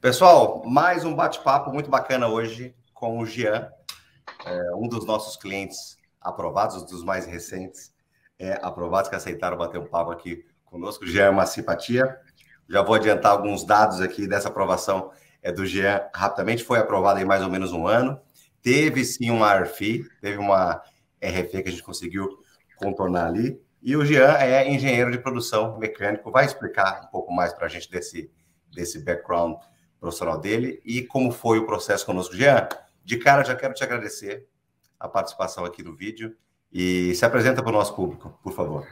Pessoal, mais um bate-papo muito bacana hoje com o Jean, é, um dos nossos clientes aprovados, dos mais recentes é, aprovados que aceitaram bater um papo aqui conosco. O Jean é uma simpatia. Já vou adiantar alguns dados aqui dessa aprovação é, do Jean rapidamente. Foi aprovado em mais ou menos um ano. Teve sim uma ARFI, teve uma RFE que a gente conseguiu contornar ali. E o Jean é engenheiro de produção mecânico, vai explicar um pouco mais para a gente desse, desse background profissional dele e como foi o processo conosco. Jean, de cara já quero te agradecer a participação aqui no vídeo e se apresenta para o nosso público, por favor.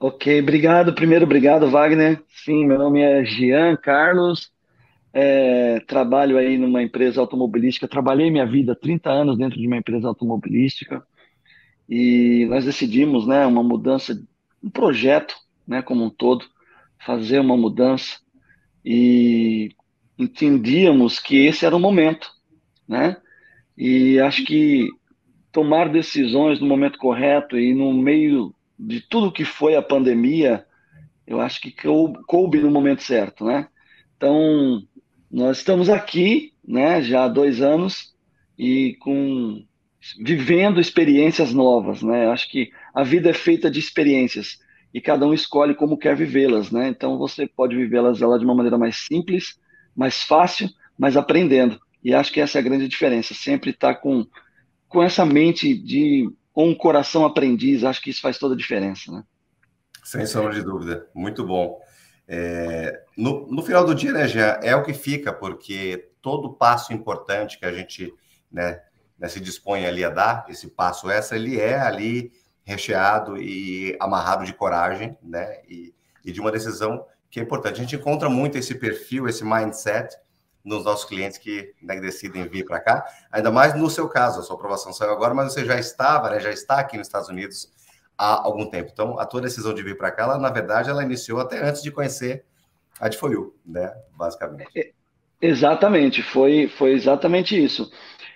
Ok, obrigado. Primeiro, obrigado, Wagner. Sim, meu nome é Jean Carlos, é, trabalho aí numa empresa automobilística, trabalhei minha vida 30 anos dentro de uma empresa automobilística e nós decidimos, né, uma mudança, um projeto, né, como um todo, fazer uma mudança e entendíamos que esse era o momento, né? E acho que tomar decisões no momento correto e no meio de tudo que foi a pandemia, eu acho que coube no momento certo, né? Então, nós estamos aqui, né, já há dois anos e com vivendo experiências novas, né? Acho que a vida é feita de experiências e cada um escolhe como quer vivê-las, né? Então você pode vivê-las de uma maneira mais simples, mais fácil, mas aprendendo. E acho que essa é a grande diferença. Sempre estar tá com com essa mente de um coração aprendiz, acho que isso faz toda a diferença, né? Sem sombra de dúvida, muito bom. É, no, no, final do dia, né, Jean, é o que fica, porque todo passo importante que a gente né, né, se dispõe ali a dar, esse passo essa, ele é ali recheado e amarrado de coragem, né, e, e de uma decisão que é importante. A gente encontra muito esse perfil, esse mindset nos nossos clientes que né, decidem vir para cá, ainda mais no seu caso, a sua aprovação saiu agora, mas você já estava, né, já está aqui nos Estados Unidos há algum tempo. Então, a tua decisão de vir para cá, ela, na verdade, ela iniciou até antes de conhecer a Difoiu, né, basicamente. É, exatamente, foi, foi exatamente isso.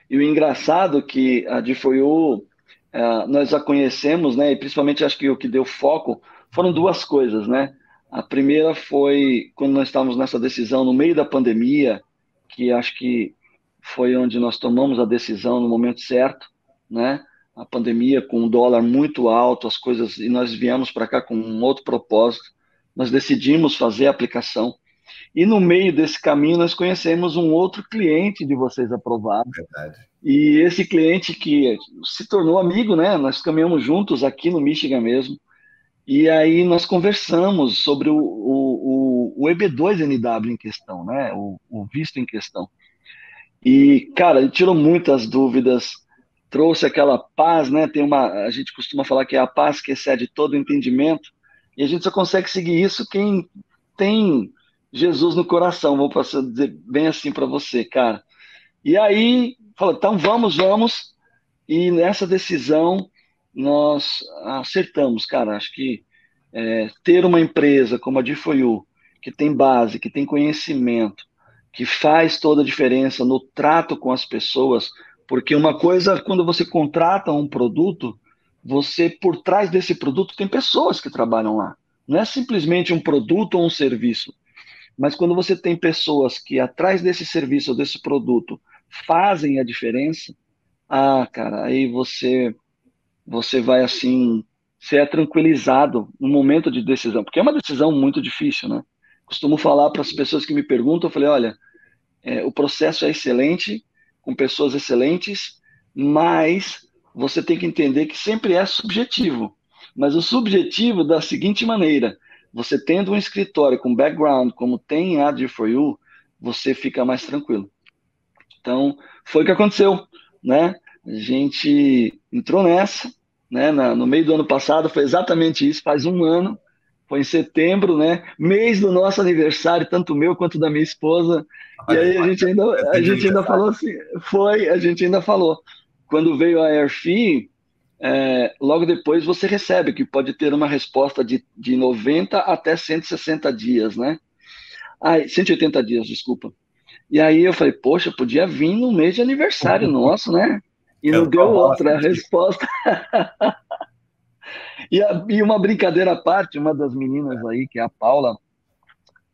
E o engraçado é que a Difoiu, é, nós a conhecemos, né, e principalmente acho que o que deu foco foram duas coisas, né, a primeira foi quando nós estávamos nessa decisão no meio da pandemia, que acho que foi onde nós tomamos a decisão no momento certo, né? A pandemia com o dólar muito alto, as coisas e nós viemos para cá com um outro propósito. Nós decidimos fazer a aplicação e no meio desse caminho nós conhecemos um outro cliente de vocês aprovado. Verdade. E esse cliente que se tornou amigo, né? Nós caminhamos juntos aqui no Michigan mesmo. E aí nós conversamos sobre o, o, o, EB2NW em questão, né? O, o, visto em questão. E, cara, ele tirou muitas dúvidas, trouxe aquela paz, né? Tem uma, a gente costuma falar que é a paz que excede todo entendimento, e a gente só consegue seguir isso quem tem Jesus no coração, vou dizer bem assim para você, cara. E aí, falou, então vamos, vamos. E nessa decisão, nós acertamos, cara. Acho que é, ter uma empresa como a Difoyu, que tem base, que tem conhecimento, que faz toda a diferença no trato com as pessoas, porque uma coisa, quando você contrata um produto, você, por trás desse produto, tem pessoas que trabalham lá. Não é simplesmente um produto ou um serviço. Mas quando você tem pessoas que, atrás desse serviço ou desse produto, fazem a diferença, ah, cara, aí você você vai assim ser tranquilizado no momento de decisão, porque é uma decisão muito difícil, né? Costumo falar para as pessoas que me perguntam, eu falei, olha, é, o processo é excelente, com pessoas excelentes, mas você tem que entender que sempre é subjetivo. Mas o subjetivo da seguinte maneira: você tendo um escritório com background, como tem a D4U, você fica mais tranquilo. Então, foi o que aconteceu, né? A gente entrou nessa, né? Na, no meio do ano passado, foi exatamente isso, faz um ano, foi em setembro, né? Mês do nosso aniversário, tanto meu quanto da minha esposa. E aí a gente ainda, a gente ainda falou assim, foi, a gente ainda falou. Quando veio a AirFi, é, logo depois você recebe, que pode ter uma resposta de, de 90 até 160 dias, né? Ah, 180 dias, desculpa. E aí eu falei, poxa, podia vir no mês de aniversário nosso, né? E não deu outra resposta. e, a, e, uma brincadeira à parte, uma das meninas aí, que é a Paula,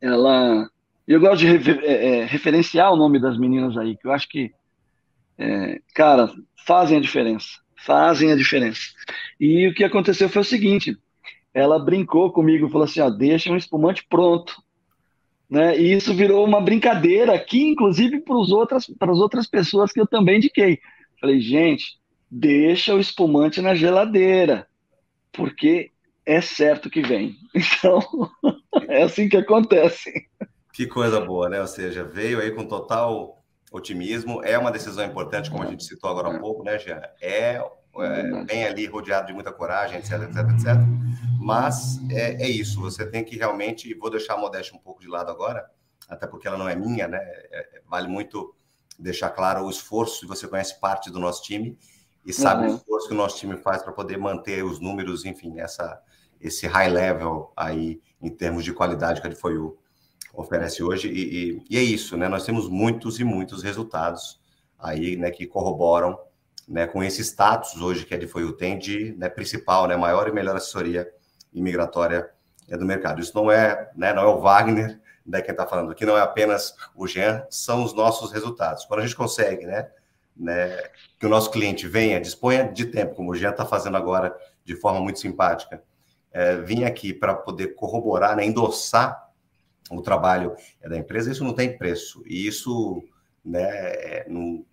ela eu gosto de refer, é, é, referenciar o nome das meninas aí, que eu acho que, é, cara, fazem a diferença. Fazem a diferença. E o que aconteceu foi o seguinte: ela brincou comigo falou assim: ó, deixa um espumante pronto. Né? E isso virou uma brincadeira aqui, inclusive para as outras, outras pessoas que eu também indiquei. Falei, gente, deixa o espumante na geladeira, porque é certo que vem. Então, é assim que acontece. Que coisa boa, né? Ou seja, veio aí com total otimismo. É uma decisão importante, como a gente citou agora há pouco, né, Jean? É, é bem ali rodeado de muita coragem, etc, etc, etc. Mas é, é isso, você tem que realmente, vou deixar a modéstia um pouco de lado agora, até porque ela não é minha, né? É, é vale muito deixar claro o esforço, você conhece parte do nosso time e sabe uhum. o esforço que o nosso time faz para poder manter os números, enfim, essa, esse high level aí em termos de qualidade que a o oferece hoje. E, e, e, é isso, né? Nós temos muitos e muitos resultados aí, né, que corroboram, né, com esse status hoje que a Edifoiu tem de né, principal, né, maior e melhor assessoria imigratória é, do mercado. Isso não é, né, não é o Wagner, né, quem está falando aqui, não é apenas o Jean, são os nossos resultados. Quando a gente consegue, né, né, que o nosso cliente venha, disponha de tempo, como o Jean está fazendo agora, de forma muito simpática, é, vir aqui para poder corroborar, né, endossar o trabalho da empresa, isso não tem preço. E isso, né, é, não,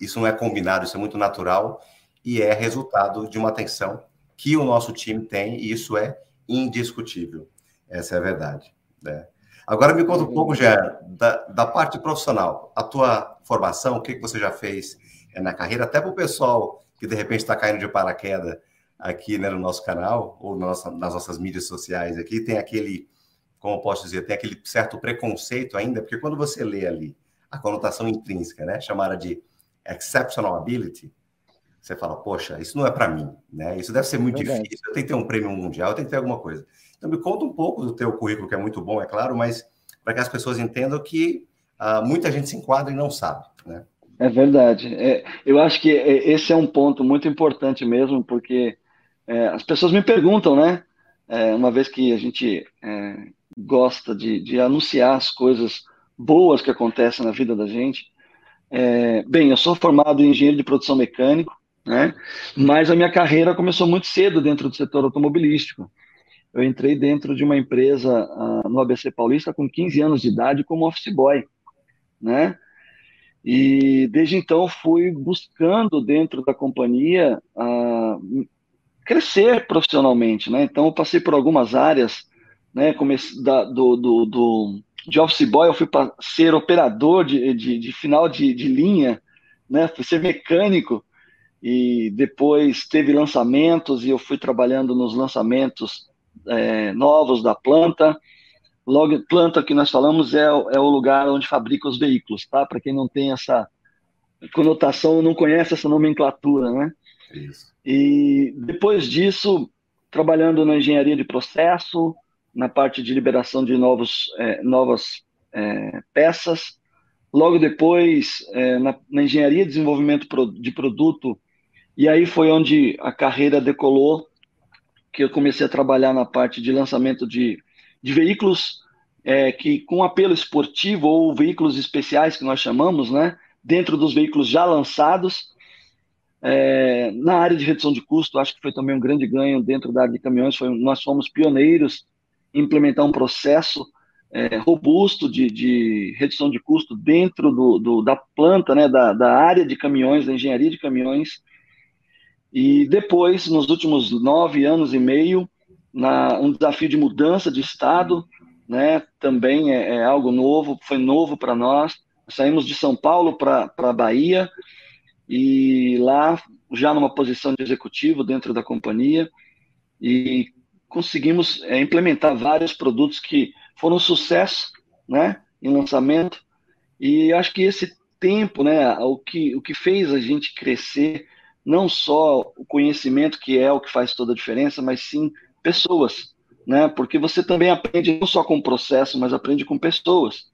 isso não é combinado, isso é muito natural e é resultado de uma atenção que o nosso time tem, e isso é indiscutível. Essa é a verdade. Né? Agora me conta um pouco, já da, da parte profissional. A tua formação, o que, que você já fez é, na carreira, até para o pessoal que de repente está caindo de paraquedas aqui né, no nosso canal, ou nas nossas mídias sociais aqui, tem aquele como posso dizer, tem aquele certo preconceito ainda, porque quando você lê ali a conotação intrínseca, né, chamada de exceptional ability, você fala, poxa, isso não é para mim, né? Isso deve ser muito Verdade. difícil. Eu tenho que ter um prêmio mundial, eu tenho que ter alguma coisa. Então me conta um pouco do teu currículo, que é muito bom, é claro, mas para que as pessoas entendam que uh, muita gente se enquadra e não sabe, né? É verdade. É, eu acho que é, esse é um ponto muito importante mesmo, porque é, as pessoas me perguntam, né? É, uma vez que a gente é, gosta de, de anunciar as coisas boas que acontecem na vida da gente. É, bem, eu sou formado em engenheiro de produção mecânico, né? Mas a minha carreira começou muito cedo dentro do setor automobilístico. Eu entrei dentro de uma empresa uh, no ABC Paulista com 15 anos de idade como office boy, né? E desde então fui buscando dentro da companhia uh, crescer profissionalmente, né? Então passei por algumas áreas né? Comecei da, do, do, do, de office boy, eu fui para ser operador de, de, de final de, de, linha, né? Fui ser mecânico e depois teve lançamentos e eu fui trabalhando nos lançamentos é, novos da planta. Logo, planta que nós falamos é, é o lugar onde fabrica os veículos, tá? Para quem não tem essa conotação, não conhece essa nomenclatura, né? Isso. E depois disso, trabalhando na engenharia de processo, na parte de liberação de novos, é, novas é, peças. Logo depois, é, na, na, engenharia de desenvolvimento de produto, e aí foi onde a carreira decolou, que eu comecei a trabalhar na parte de lançamento de, de veículos é, que com apelo esportivo ou veículos especiais que nós chamamos, né, dentro dos veículos já lançados. É, na área de redução de custo, acho que foi também um grande ganho dentro da área de caminhões. Foi, nós fomos pioneiros implementar um processo é, robusto de, de, redução de custo dentro do, do, da planta, né, da, da, área de caminhões, da engenharia de caminhões. E depois, nos últimos nove anos e meio, na, um desafio de mudança de estado, né, também é, é algo novo, foi novo para nós. Saímos de São Paulo para a Bahia e lá já numa posição de executivo dentro da companhia e conseguimos é, implementar vários produtos que foram um sucesso, né, em lançamento. E acho que esse tempo, né, o que, o que fez a gente crescer, não só o conhecimento que é o que faz toda a diferença, mas sim pessoas, né, porque você também aprende não só com o processo, mas aprende com pessoas.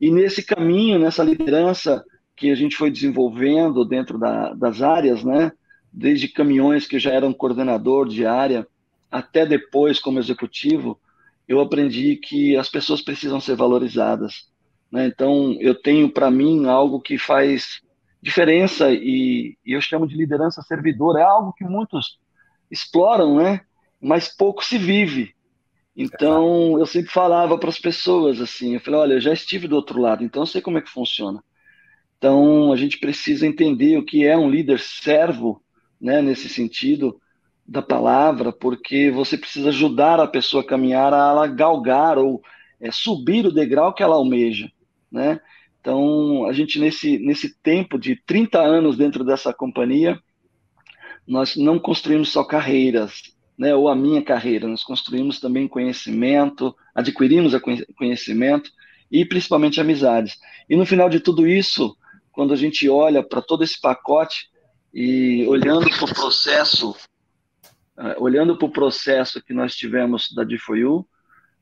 E nesse caminho, nessa liderança que a gente foi desenvolvendo dentro da, das áreas, né, desde caminhões que já eram coordenador de área, até depois como executivo, eu aprendi que as pessoas precisam ser valorizadas. Né? Então, eu tenho para mim algo que faz diferença e, e, eu chamo de liderança servidora. É algo que muitos exploram, né? mas pouco se vive. Então, eu sempre falava para as pessoas assim, eu falei, olha, eu já estive do outro lado, então eu sei como é que funciona. Então, a gente precisa entender o que é um líder servo, né, nesse sentido da palavra, porque você precisa ajudar a pessoa a caminhar, a ela galgar ou é, subir o degrau que ela almeja, né? Então, a gente, nesse, nesse tempo de 30 anos dentro dessa companhia, nós não construímos só carreiras, né, ou a minha carreira, nós construímos também conhecimento, adquirimos conhecimento e principalmente amizades. E no final de tudo isso, quando a gente olha para todo esse pacote e olhando para o processo, uh, olhando para o processo que nós tivemos da D4U,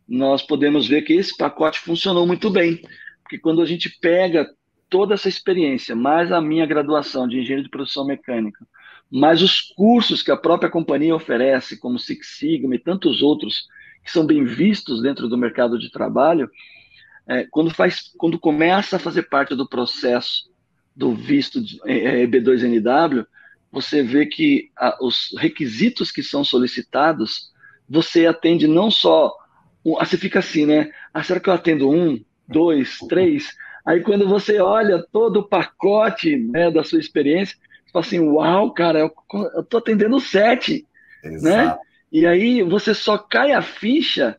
nós podemos ver que esse pacote funcionou muito bem, porque quando a gente pega toda essa experiência, mais a minha graduação de engenheiro de produção mecânica, mas os cursos que a própria companhia oferece, como Six Sigma e tantos outros, que são bem vistos dentro do mercado de trabalho, é, quando, faz, quando começa a fazer parte do processo do visto EB2NW, é, é, você vê que a, os requisitos que são solicitados, você atende não só. Ah, você fica assim, né? Ah, será que eu atendo um, dois, três? Aí quando você olha todo o pacote né, da sua experiência, Tipo assim, uau, cara, eu, eu tô atendendo sete, né? Exato. né? E aí você só cai a ficha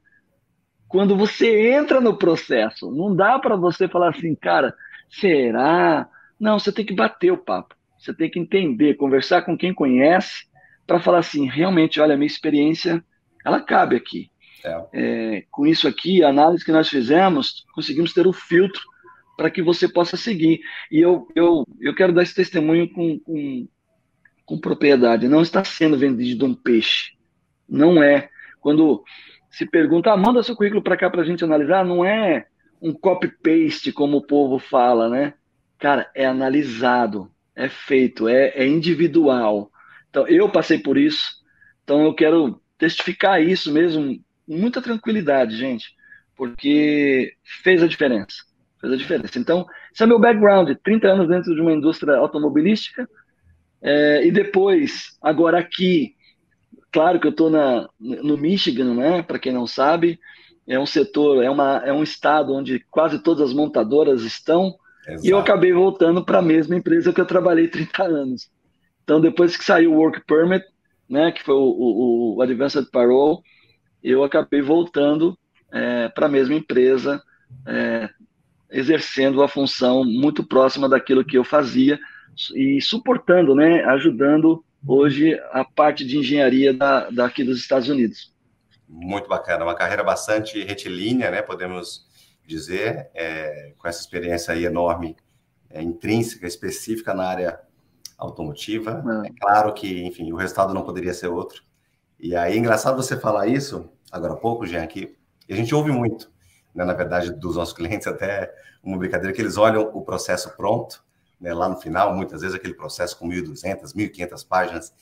quando você entra no processo. Não dá para você falar assim, cara, será? Não, você tem que bater o papo. Você tem que entender, conversar com quem conhece, para falar assim, realmente, olha, a minha experiência, ela cabe aqui. É. É, com isso aqui, a análise que nós fizemos, conseguimos ter o filtro para que você possa seguir. E eu, eu, eu quero dar esse testemunho com, com, com propriedade. Não está sendo vendido um peixe. Não é. Quando se pergunta, ah, manda seu currículo para cá para a gente analisar, não é um copy-paste, como o povo fala, né? Cara, é analisado, é feito, é, é individual. Então, eu passei por isso, então eu quero testificar isso mesmo, muita tranquilidade, gente, porque fez a diferença fez a diferença. Então, esse é meu background, 30 anos dentro de uma indústria automobilística, é, e depois, agora aqui, claro que eu estou no Michigan, né? Para quem não sabe, é um setor, é, uma, é um estado onde quase todas as montadoras estão, Exato. e eu acabei voltando para a mesma empresa que eu trabalhei 30 anos. Então, depois que saiu o Work Permit, né, que foi o, o, o Advanced Parole, eu acabei voltando é, para a mesma empresa, é, exercendo a função muito próxima daquilo que eu fazia e suportando, né, ajudando hoje a parte de engenharia da, daqui dos Estados Unidos. Muito bacana, uma carreira bastante retilínea, né, podemos dizer, é, com essa experiência aí enorme, é, intrínseca, específica na área automotiva. É. é claro que, enfim, o resultado não poderia ser outro. E aí, é engraçado você falar isso, agora há pouco, Jean, aqui, e a gente ouve muito né, na verdade, dos nossos clientes, até uma brincadeira que eles olham o processo pronto, né, lá no final, muitas vezes aquele processo com 1.200, 1.500 páginas,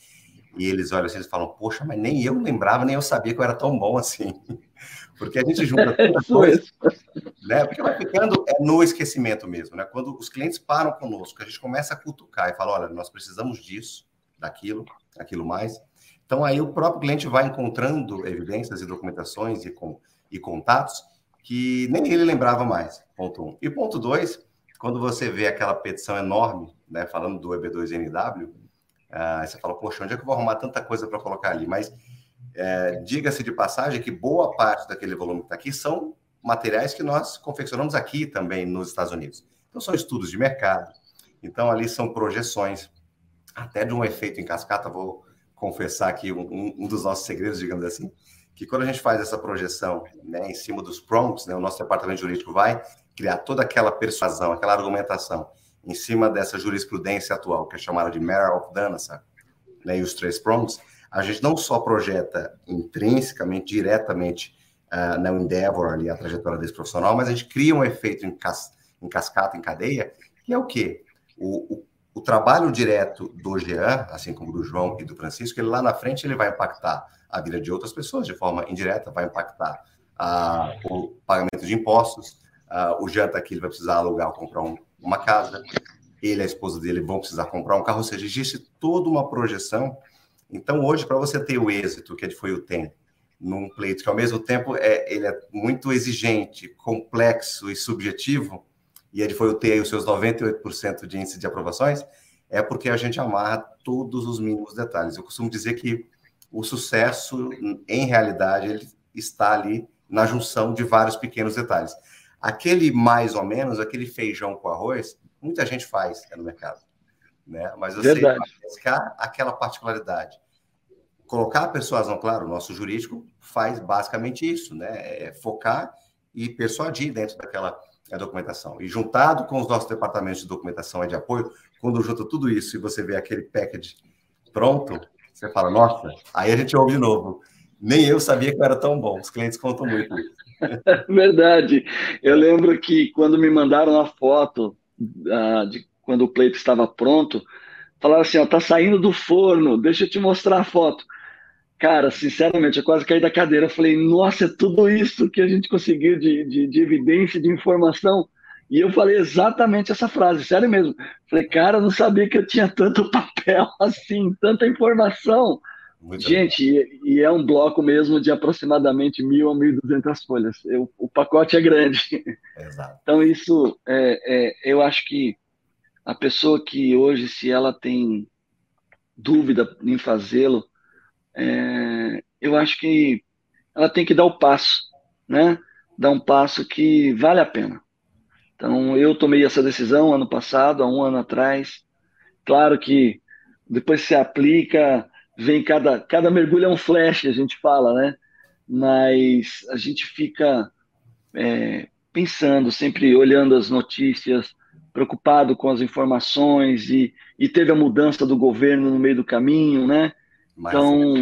e eles olham assim e falam, poxa, mas nem eu lembrava, nem eu sabia que eu era tão bom assim. Porque a gente junta toda coisa, né? Porque vai ficando é, no esquecimento mesmo, né? Quando os clientes param conosco, a gente começa a cutucar e fala, olha, nós precisamos disso, daquilo, aquilo mais. Então aí o próprio cliente vai encontrando evidências e documentações e, com, e contatos que nem ele lembrava mais, ponto um. E ponto dois, quando você vê aquela petição enorme, né, falando do EB2NW, uh, ah, você fala, poxa, onde é que eu vou arrumar tanta coisa para colocar ali? Mas é, diga-se de passagem que boa parte daquele volume que está aqui são materiais que nós confeccionamos aqui também nos Estados Unidos. Então, são estudos de mercado. Então, ali são projeções, até de um efeito em cascata, vou confessar aqui um, um dos nossos segredos, digamos assim, que quando a gente faz essa projeção né, em cima dos prompts, né, o nosso departamento jurídico vai criar toda aquela persuasão, aquela argumentação em cima dessa jurisprudência atual, que é chamada de Matter of Danaher, né, e os três prompts, a gente não só projeta intrinsecamente, diretamente uh, na Endeavor, ali, a trajetória desse profissional, mas a gente cria um efeito em, cas em cascata, em cadeia, que é o quê? O, o, o trabalho direto do Jean, assim como do João e do Francisco, ele lá na frente ele vai impactar a vida de outras pessoas de forma indireta, vai impactar a, o pagamento de impostos, Uh, o Jean está aqui, ele vai precisar alugar ou comprar um, uma casa. Ele e a esposa dele vão precisar comprar um carro. Ou seja, existe toda uma projeção. Então, hoje, para você ter o êxito que a foi o tem num pleito que, ao mesmo tempo, é, ele é muito exigente, complexo e subjetivo, e ele foi o ter os seus 98% de índice de aprovações, é porque a gente amarra todos os mínimos detalhes. Eu costumo dizer que o sucesso, em realidade, ele está ali na junção de vários pequenos detalhes. Aquele mais ou menos, aquele feijão com arroz, muita gente faz no mercado. Né? Mas você buscar aquela particularidade. Colocar a persuasão, claro, o nosso jurídico faz basicamente isso, né? É focar e persuadir dentro daquela documentação. E juntado com os nossos departamentos de documentação e de apoio, quando junta tudo isso e você vê aquele package pronto, você fala, nossa, aí a gente ouve de novo. Nem eu sabia que era tão bom. Os clientes contam muito. Verdade. Eu lembro que quando me mandaram a foto uh, de quando o pleito estava pronto, falaram assim: ó, tá saindo do forno, deixa eu te mostrar a foto. Cara, sinceramente, eu quase caí da cadeira. Eu falei, nossa, é tudo isso que a gente conseguiu de, de, de evidência, de informação. E eu falei exatamente essa frase, sério mesmo. Falei, cara, eu não sabia que eu tinha tanto papel assim, tanta informação. Muito Gente, e, e, é um bloco mesmo de aproximadamente mil a mil duzentas folhas. Eu, o pacote é grande. Exato. Então, isso, é, é, eu acho que a pessoa que hoje, se ela tem dúvida em fazê-lo, é, eu acho que ela tem que dar o passo, né? Dar um passo que vale a pena. Então, eu tomei essa decisão ano passado, há um ano atrás. Claro que depois se aplica, vem cada, cada mergulho é um flash, a gente fala, né? Mas a gente fica é, pensando, sempre olhando as notícias, preocupado com as informações e, e teve a mudança do governo no meio do caminho, né? Mas, então,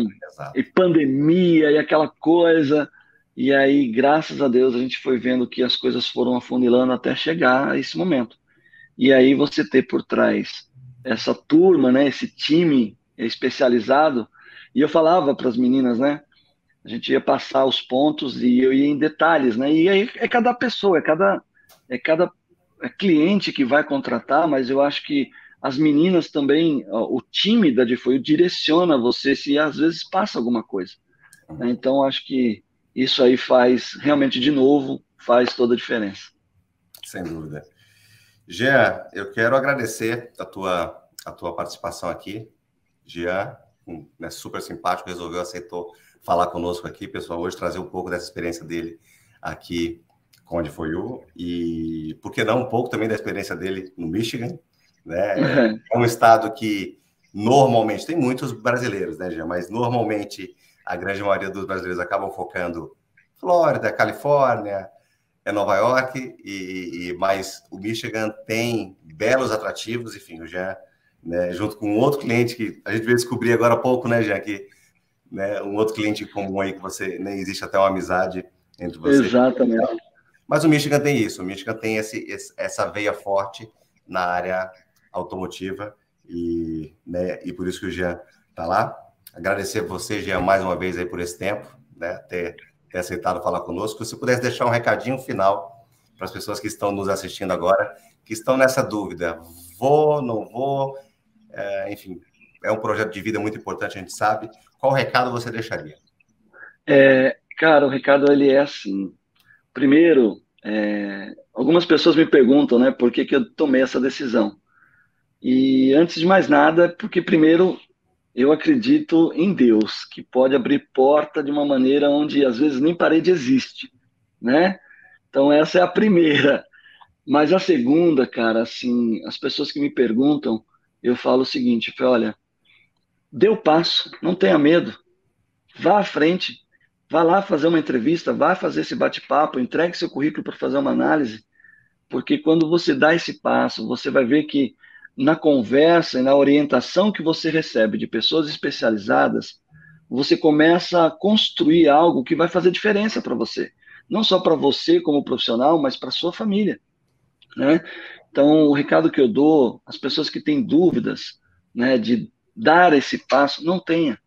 é, e pandemia e aquela coisa. E aí, graças a Deus, a gente foi vendo que as coisas foram afunilando até chegar a esse momento. E aí você ter por trás essa turma, né, esse time especializado, e eu falava para as meninas, né, a gente ia passar os pontos e eu ia em detalhes, né, e aí é cada pessoa, é cada, é cada é cliente que vai contratar, mas eu acho que as meninas também, o time da Difoio direciona você se às vezes passa alguma coisa. Né? Então, acho que isso aí faz realmente, de novo, faz toda a diferença. Sem dúvida. Jean, eu quero agradecer a tua, a tua participação aqui. Jean, um, né, super simpático, resolveu, aceitou falar conosco aqui, pessoal, hoje trazer um pouco dessa experiência dele aqui com a foi o e por que não um pouco também da experiência dele no Michigan, né? É um estado que normalmente tem muitos brasileiros, né, Jean? Mas normalmente a grande maioria dos brasileiros acabam focando Flórida, Califórnia, é Nova York e, e mas o Michigan tem belos atrativos, enfim, o Jean, né, junto com um outro cliente que a gente veio descobrir agora há pouco, né, Jean, que né, um outro cliente comum aí que você nem existe até uma amizade entre vocês. Exatamente. Mas o Michigan tem isso, o Michigan tem esse, essa veia forte na área automotiva e, né, e por isso que o Jean está lá. Agradecer a você, Jean, mais uma vez aí por esse tempo, né, ter, ter aceitado falar conosco. Se pudesse deixar um recadinho final para as pessoas que estão nos assistindo agora, que estão nessa dúvida, vou, não vou, é, enfim, é um projeto de vida muito importante, a gente sabe. Qual recado você deixaria? É, cara, o recado ele é assim. Primeiro, é, algumas pessoas me perguntam, né, por que, que eu tomei essa decisão. E antes de mais nada, porque primeiro eu acredito em Deus, que pode abrir porta de uma maneira onde às vezes nem parede existe, né? Então essa é a primeira. Mas a segunda, cara, assim, as pessoas que me perguntam, eu falo o seguinte, olha, dê o passo, não tenha medo, vá à frente, vá lá fazer uma entrevista, vá fazer esse bate-papo, entregue seu currículo para fazer uma análise, porque quando você dá esse passo, você vai ver que na conversa e na orientação que você recebe de pessoas especializadas, você começa a construir algo que vai fazer diferença para você. Não só para você como profissional, mas para sua família. Né? Então, o recado que eu dou às pessoas que têm dúvidas né, de dar esse passo, não tenha.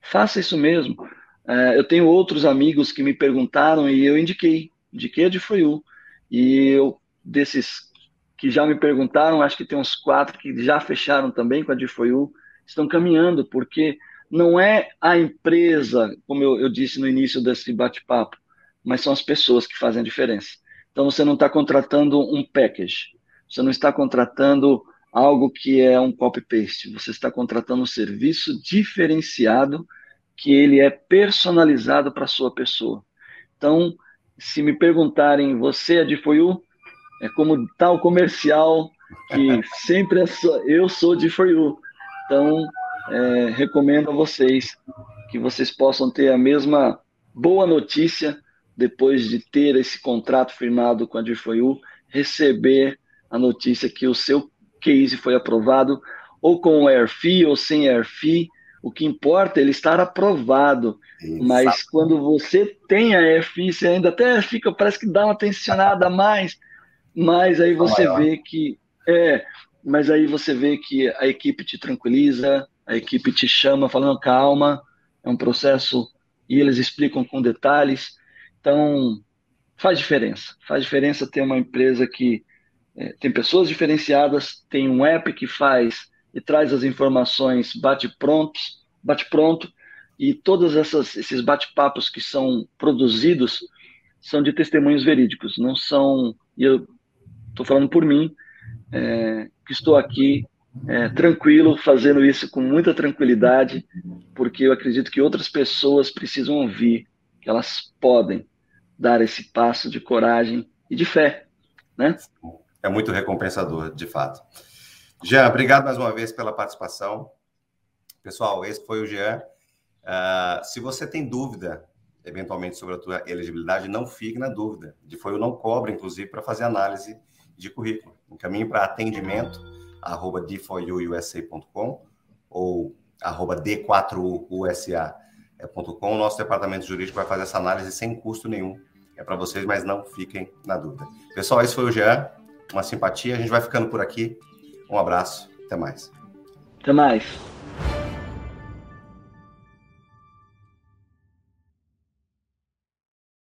Faça isso mesmo. É, eu tenho outros amigos que me perguntaram e eu indiquei. Indiquei a de Foiu. E eu, desses que já me perguntaram, acho que tem uns quatro que já fecharam também com a DFOU, estão caminhando, porque não é a empresa, como eu, eu disse no início desse bate-papo, mas são as pessoas que fazem a diferença. Então você não está contratando um package, você não está contratando algo que é um copy-paste, você está contratando um serviço diferenciado que ele é personalizado para a sua pessoa. Então, se me perguntarem, você é de Foyu? É como tal comercial que sempre é só, eu sou de For You. Então, é, recomendo a vocês que vocês possam ter a mesma boa notícia depois de ter esse contrato firmado com a DFOU, receber a notícia que o seu case foi aprovado, ou com AirFee ou sem AirFee, o que importa é ele estar aprovado. Exato. Mas quando você tem a AirFee, você ainda até fica, parece que dá uma tensionada a mais, mas aí você vê que é, mas aí você vê que a equipe te tranquiliza, a equipe te chama falando calma, é um processo e eles explicam com detalhes. Então faz diferença, faz diferença ter uma empresa que é, tem pessoas diferenciadas, tem um app que faz e traz as informações bate prontos, bate pronto e todos essas, esses bate-papos que são produzidos são de testemunhos verídicos, não são e eu estou falando por mim, é, que estou aqui é, tranquilo, fazendo isso com muita tranquilidade, porque eu acredito que outras pessoas precisam ouvir que elas podem dar esse passo de coragem e de fé, né? É muito recompensador, de fato. Jean, obrigado mais uma vez pela participação. Pessoal, esse foi o Jean. Uh, se você tem dúvida eventualmente sobre a tua elegibilidade, não fique na dúvida. De foi o não cobra, inclusive, para fazer análise de currículo. Encaminhe para atendimento arroba d4uusa.com ou arroba d4usa.com. Nosso departamento jurídico vai fazer essa análise sem custo nenhum. É para vocês, mas não fiquem na dúvida. Pessoal, esse foi o Jean. Uma simpatia. A gente vai ficando por aqui. Um abraço. Até mais. Até mais.